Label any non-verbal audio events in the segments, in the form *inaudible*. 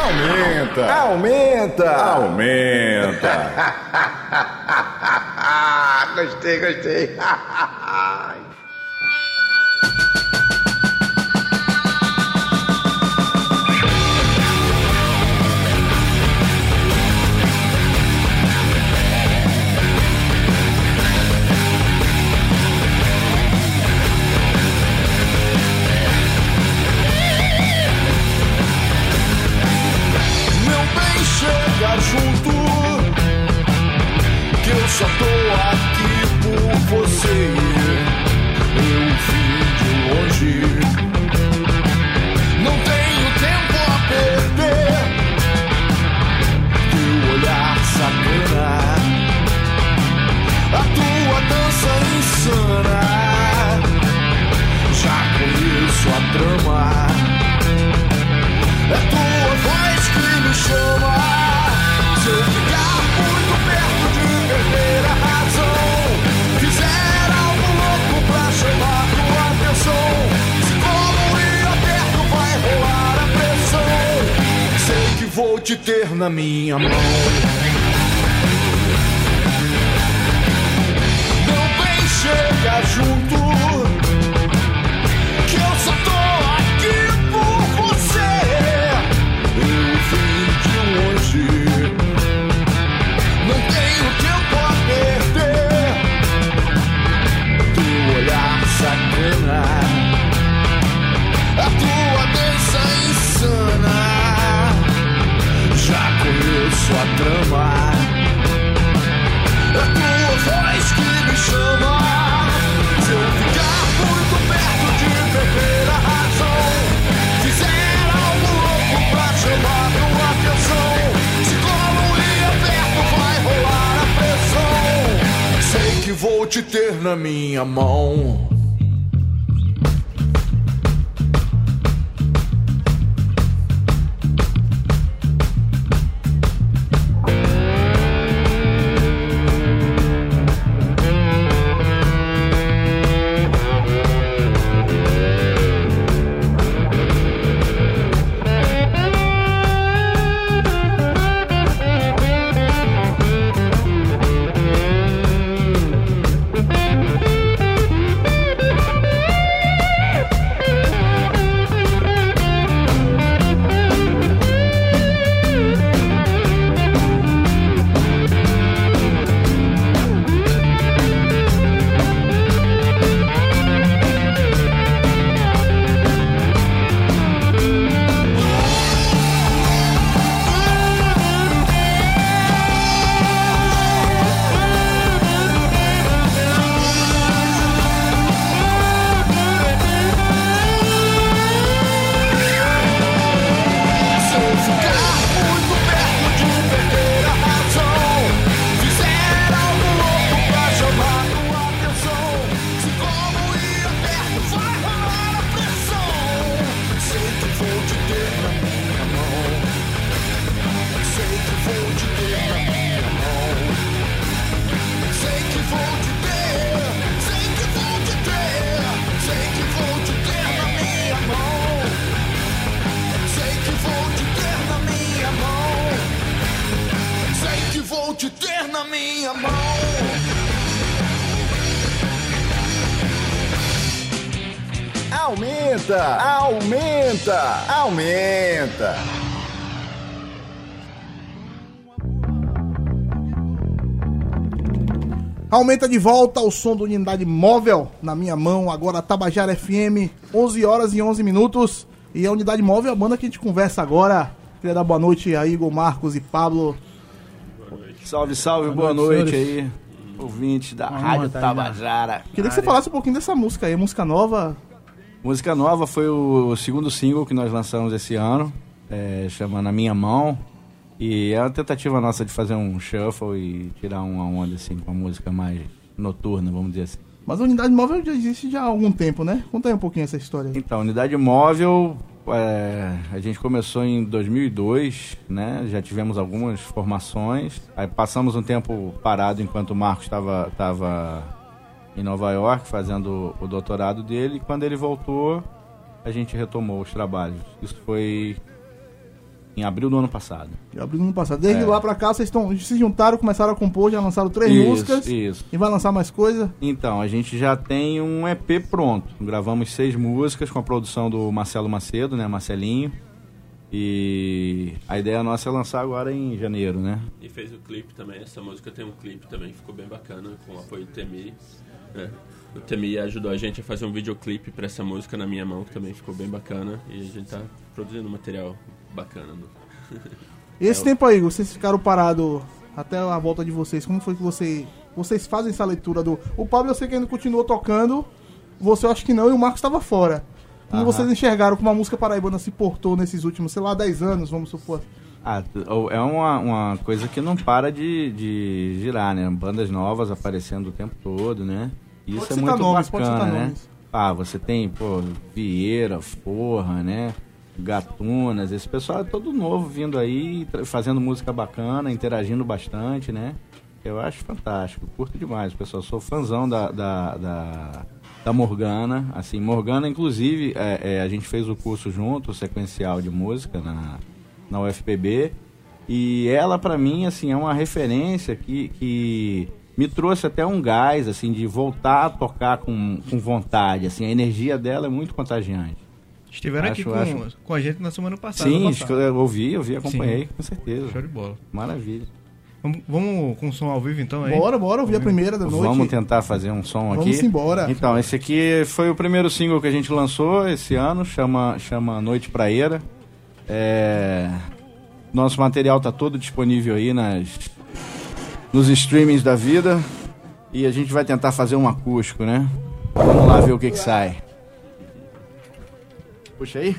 Aumenta! Aumenta! Aumenta! *laughs* gostei, gostei. *laughs* só tô aqui por você. Eu vim de longe. Na minha mão. Mão. Aumenta! Aumenta! Aumenta! Aumenta de volta o som da unidade móvel na minha mão, agora Tabajara FM, 11 horas e 11 minutos. E a unidade móvel é a banda que a gente conversa agora. Queria dar boa noite a Igor, Marcos e Pablo. Salve, salve, boa, noite, aí, ouvintes da Rádio Tabajara. Queria que você falasse um pouquinho dessa música aí, música nova. Música nova foi o segundo single que nós lançamos esse ano, é, chama Na Minha Mão. E é uma tentativa nossa de fazer um shuffle e tirar uma onda assim com a música mais noturna, vamos dizer assim. Mas a unidade móvel já existe já há algum tempo, né? Conta aí um pouquinho essa história aí. Então, unidade móvel, é, a gente começou em 2002, né? Já tivemos algumas formações. Aí passamos um tempo parado enquanto o Marcos estava tava em Nova York fazendo o doutorado dele. E quando ele voltou, a gente retomou os trabalhos. Isso foi em abril do ano passado. De abril do ano passado. Desde É. lá pra cá, vocês estão, se juntaram, começaram a compor, já lançaram três Isso, músicas. isso. E vai lançar mais coisa. Então, a gente já tem um EP pronto. Gravamos seis músicas com a produção do Marcelo Macedo, né, Marcelinho. E a ideia nossa é lançar agora em janeiro, né? E fez o clipe também, essa música tem um clipe também, ficou bem bacana, com o apoio do Temi. Né? O Temi ajudou a gente a fazer um videoclipe pra essa música na minha mão, que também ficou bem bacana. E a gente tá produzindo material bacana. né? E esse tempo aí, vocês ficaram parados até a volta de vocês. Como foi que você, vocês fazem essa leitura do. O Pablo eu sei que ainda continuou tocando. Você eu acho que não, e o Marcos estava fora. Como Aham. vocês enxergaram como a música paraibana se portou nesses últimos, sei lá, 10 anos, vamos supor. Ah, é uma, uma coisa que não para de, de girar, né? Bandas novas aparecendo o tempo todo, né? Isso Pode é muito nomes, bacana, né? nomes. Ah, você tem, pô, Vieira, Forra, né? Gatunas, esse pessoal é todo novo vindo aí, fazendo música bacana, interagindo bastante, né? Eu acho fantástico, curto demais, pessoal. Sou fãzão da, da, da, da Morgana. Assim, Morgana, inclusive, é, é, a gente fez o curso junto, o sequencial de música na, na UFPB. E ela, pra mim, assim, é uma referência que, que me trouxe até um gás, assim, de voltar a tocar com, com vontade. Assim, a energia dela é muito contagiante. Estiveram aqui Acho- com, acho- com a gente na semana passada. Sim, passada. eu ouvi, eu vi, acompanhei, Sim. com certeza. Show de bola. Maravilha. Vamos, vamos com o som ao vivo então aí? Bora, bora, ouvir a primeira da noite. Vamos tentar fazer um som Vamos aqui. embora. Então, esse aqui foi o primeiro single que a gente lançou esse ano, chama, chama Noite Praeira. É, Nosso material tá todo disponível aí nas, nos streamings da vida. E a gente vai tentar fazer um acústico, né? Vamos lá ver o que que sai. Puxa aí.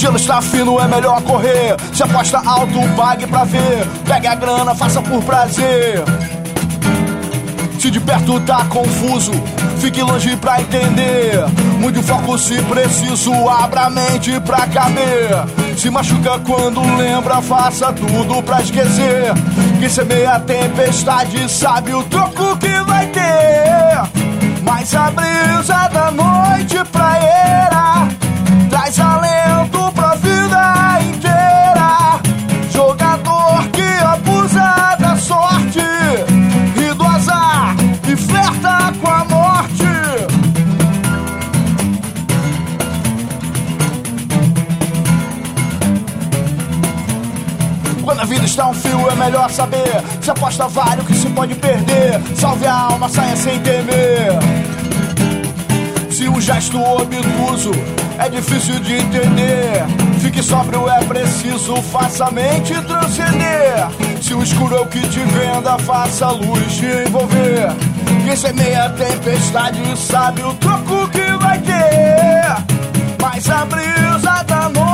Gelo está fino é melhor correr. Se aposta alto, pague pra ver. Pegue a grana, faça por prazer. Se de perto tá confuso, fique longe pra entender. Mude o foco se preciso, abra a mente pra caber. Se machuca quando lembra, faça tudo pra esquecer. Quem semeia a tempestade sabe o troco que vai ter. Mas a brisa da noite praeira traz alento Está um fio é melhor saber. Se aposta vale o que se pode perder. Salve a alma, saia sem temer. Se um gesto obtuso é difícil de entender Fique sóbrio é preciso, faça a mente transcender. Se o escuro é o que te venda, faça a luz te envolver. Quem semeia a tempestade sabe o troco que vai ter. Mas a brisa da noite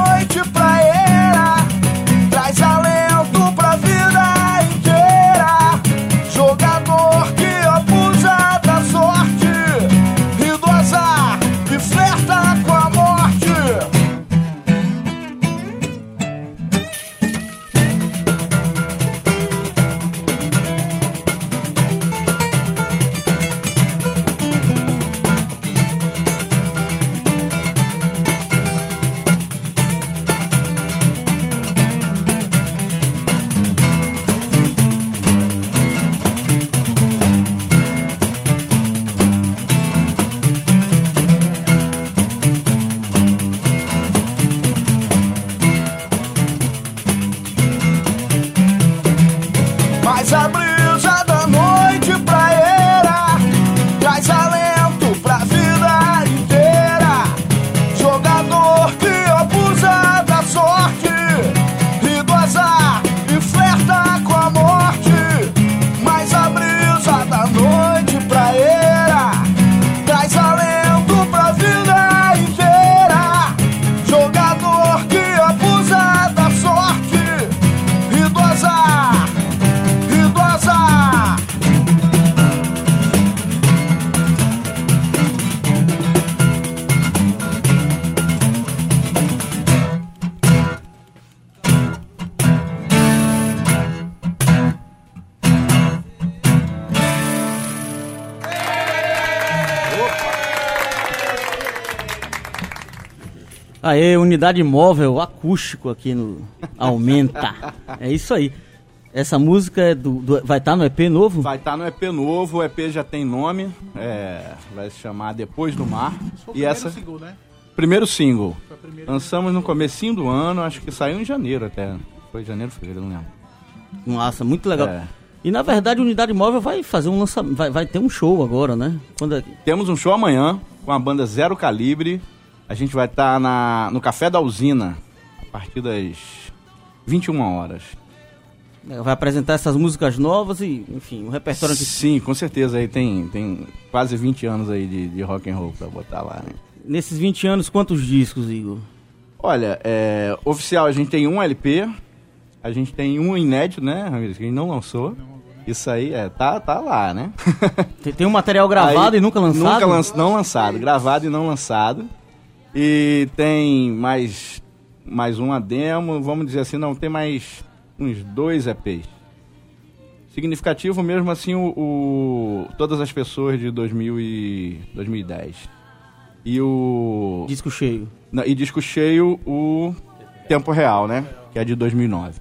Aê, unidade móvel acústico aqui no Aumenta. É isso aí. Essa música é do, do- vai estar no EP novo? Vai estar no EP novo, o EP já tem nome, é, vai se chamar Depois do Mar. E essa, Single, né? primeiro single, lançamos no comecinho do ano, acho que saiu em janeiro até. Foi janeiro, fevereiro, não lembro. Nossa, muito legal. É. E na verdade, a unidade móvel vai fazer um lançamento, vai, vai ter um show agora, né? Quando é... Temos um show amanhã com a banda Zero Calibre. A gente vai estar na, no Café da Usina a partir das 21 horas. vai apresentar essas músicas novas e, enfim, o repertório que Sim, com certeza aí tem, tem quase 20 anos aí de, de rock and roll pra botar lá, né? Nesses 20 anos, quantos discos, Igor? Olha, é, oficial a gente tem um LP, a gente tem um inédito, né, Ramires, que a gente não lançou. Isso aí é, tá, tá lá, né? Tem, tem um material gravado Aí, e nunca lançado? Nunca lan- não lançado, gravado e não lançado. E tem mais, mais uma demo, vamos dizer assim, não, tem mais uns dois EPs. Significativo mesmo assim o, o- todas as pessoas de 2000 e 2010. E o Disco cheio. não, e disco cheio o Tempo Real, né? Que é de 2009.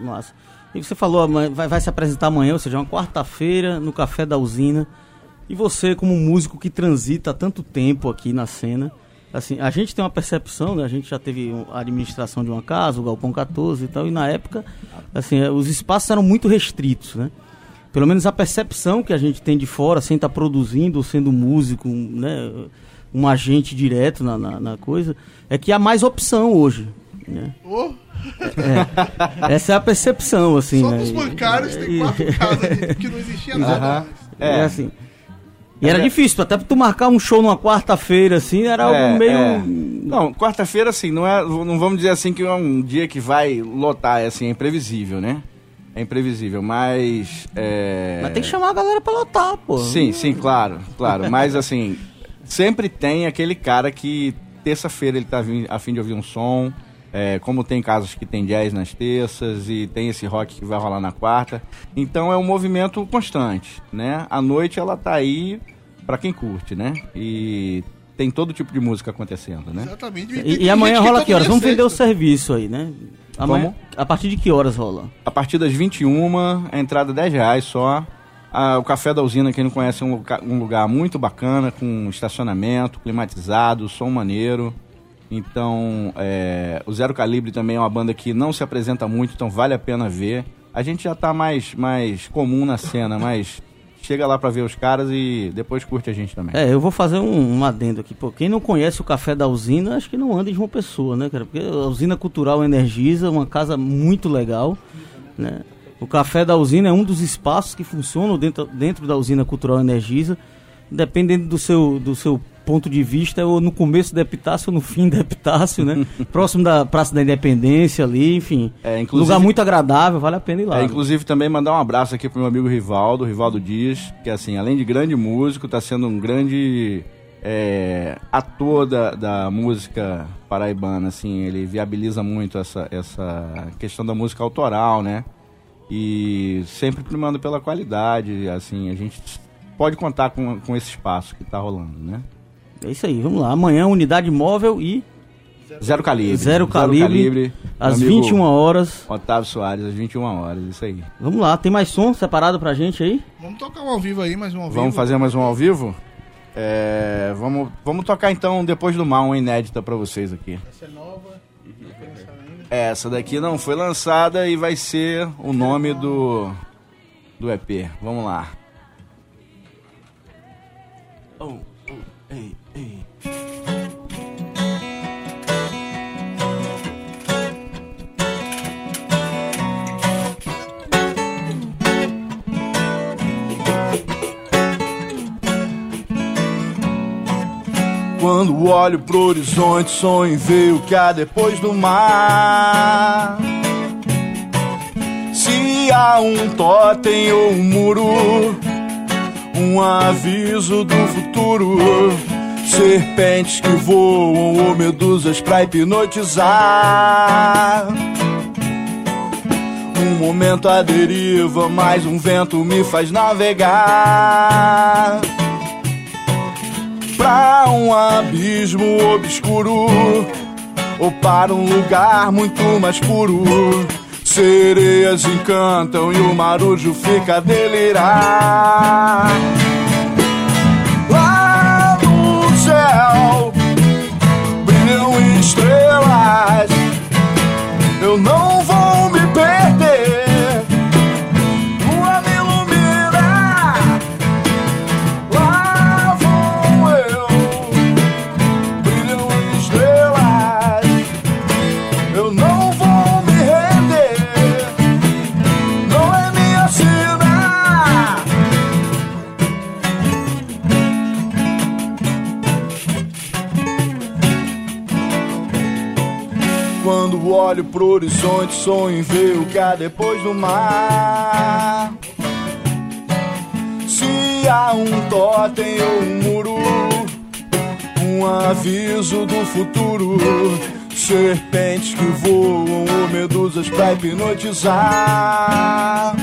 Nossa. E você falou, vai, vai se apresentar amanhã, ou seja, uma quarta-feira no Café da Usina. E você, como músico que transita há tanto tempo aqui na cena, assim, a gente tem uma percepção, né? A gente já teve a administração de uma casa, o Galpão 14 e tal, e na época, assim, eh, os espaços eram muito restritos, né? Pelo menos a percepção que a gente tem de fora, sem estar produzindo ou sendo músico, um, né? Um agente direto na, na, na coisa, é que há mais opção hoje, né? Ô, É, essa é a percepção, assim, só né? dos E- bancários tem e- quatro casas *laughs* que não existia nada. Aham. É, É. assim. E era difícil, até pra tu marcar um show numa quarta-feira, assim, era algo É, meio. é. Não, quarta-feira, assim, não, é, não vamos dizer assim que é um dia que vai lotar, é assim, é imprevisível, né? É imprevisível, mas. É... Mas tem que chamar a galera pra lotar, pô. Sim, sim, claro, claro. Mas assim, sempre tem aquele cara que terça-feira ele tá a fim de ouvir um som. é, como tem casos que tem jazz nas terças e tem esse rock que vai rolar na quarta. Então é um movimento constante, né? A noite ela tá aí pra quem curte, né? E tem todo tipo de música acontecendo, né? Exatamente. E, e amanhã rola que horas? Vamos vender o serviço aí, né? Amanhã, Como? a partir de que horas rola? A partir das 21, a entrada é 10 reais só. Ah, o Café da Usina, quem não conhece, é um lugar, um lugar muito bacana, com estacionamento, climatizado, som maneiro. Então, é, o Zero Calibre também é uma banda que não se apresenta muito, então vale a pena ver. A gente já tá mais, mais comum na cena, mas chega lá pra ver os caras e depois curte a gente também. É, eu vou fazer um, um adendo aqui. Pô, quem não conhece o Café da Usina, acho que não anda em João Pessoa, né, cara? Porque a Usina Cultural Energiza, uma casa muito legal, né? O Café da Usina é um dos espaços que funcionam dentro, dentro da Usina Cultural Energiza, dependendo do seu, do seu ponto de vista, ou no começo da Epitácio ou no fim da Epitácio, né? *laughs* Próximo da Praça da Independência ali, enfim. É, inclusive- Lugar muito agradável, vale a pena ir lá. É, inclusive também mandar um abraço aqui pro meu amigo Rivaldo, Rivaldo Dias, que assim, além de grande músico, tá sendo um grande é, ator da, da música paraibana, assim, ele viabiliza muito essa, essa questão da música autoral, né? E sempre primando pela qualidade, assim, a gente pode contar com, com esse espaço que tá rolando, né? É isso aí, vamos lá. Amanhã, unidade móvel e Zero Calibre. Zero Calibre, às meu amigo 21 horas. Otávio Soares, às 21 horas, isso aí. Vamos lá, tem mais som separado pra gente aí? Vamos tocar um ao vivo aí, mais um ao vivo. Vamos fazer mais um ao vivo? É, vamos, vamos tocar então depois do mal uma inédita pra vocês aqui. Essa é nova. Essa daqui não foi lançada e vai ser o nome do do EP. Vamos lá. Oh, oh, ei, olho pro horizonte, sonho em ver o que há depois do mar. Se há um totem ou um muro, um aviso do futuro. Serpentes que voam ou medusas pra hipnotizar. Um momento à deriva, mais um vento me faz navegar pra um abismo obscuro ou para um lugar muito mais puro. Sereias encantam e o marujo fica a delirar. Lá no céu brilham estrelas. Eu não vou me perder. Quando olho pro horizonte, sonho em ver o que há depois do mar. Se há um totem ou um muro, um aviso do futuro. Serpentes que voam ou medusas pra hipnotizar.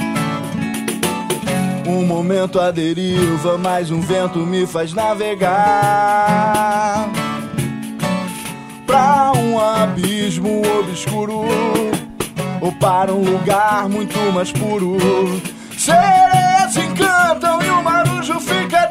Um momento à deriva, mais um vento me faz navegar pra um abismo obscuro ou para um lugar muito mais puro. Sereias encantam e o marujo fica a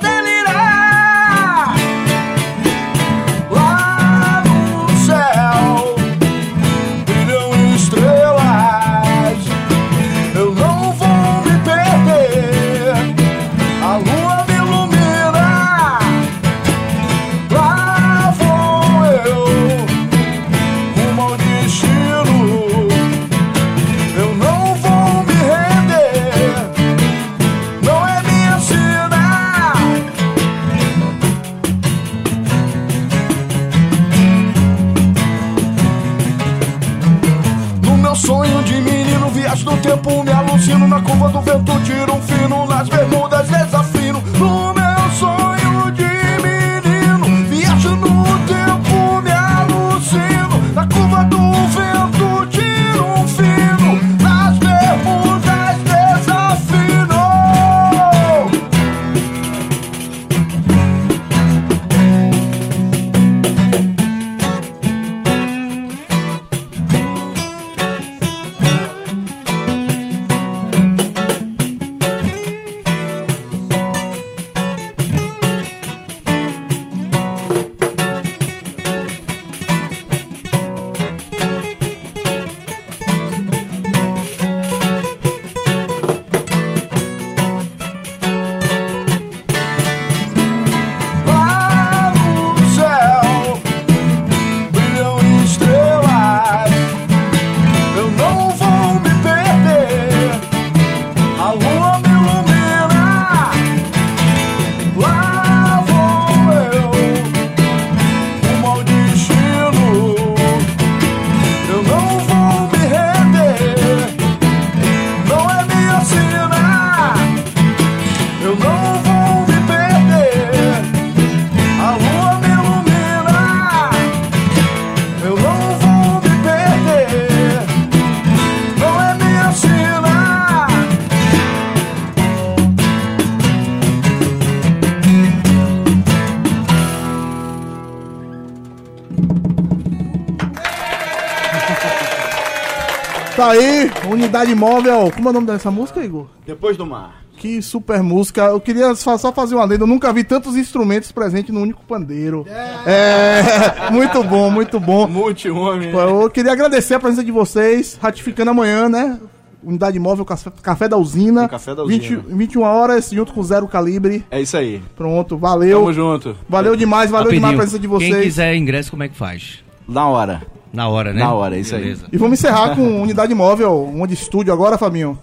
aí, unidade móvel. Como é o nome dessa música, Igor? Depois do mar. Que super música. Eu queria só, só fazer uma lenda. Eu nunca vi tantos instrumentos presentes no único pandeiro. É, *laughs* muito bom, muito bom. Multi-homem. Pô, Eu queria agradecer a presença de vocês, ratificando amanhã, né? Unidade móvel, Café, Café da Usina. O Café da Usina. 20 21 horas, junto com Zero Calibre. É isso aí. Pronto, valeu. Tamo junto. Valeu demais, valeu demais a presença de vocês. Quem quiser ingresso, como é que faz? Na hora. Na hora, né? Na hora, é isso aí. Beleza. E vamos encerrar com *laughs* unidade móvel, um de estúdio agora, Fabinho.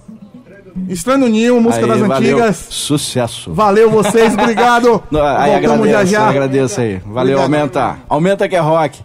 Estranho Ninho, música Aí, das valeu. antigas. Sucesso. Valeu vocês, *laughs* obrigado. Não, Aí Voltamos agradeço, já já. agradeço aí. Valeu, Obrigado. aumenta. Aumenta que é rock.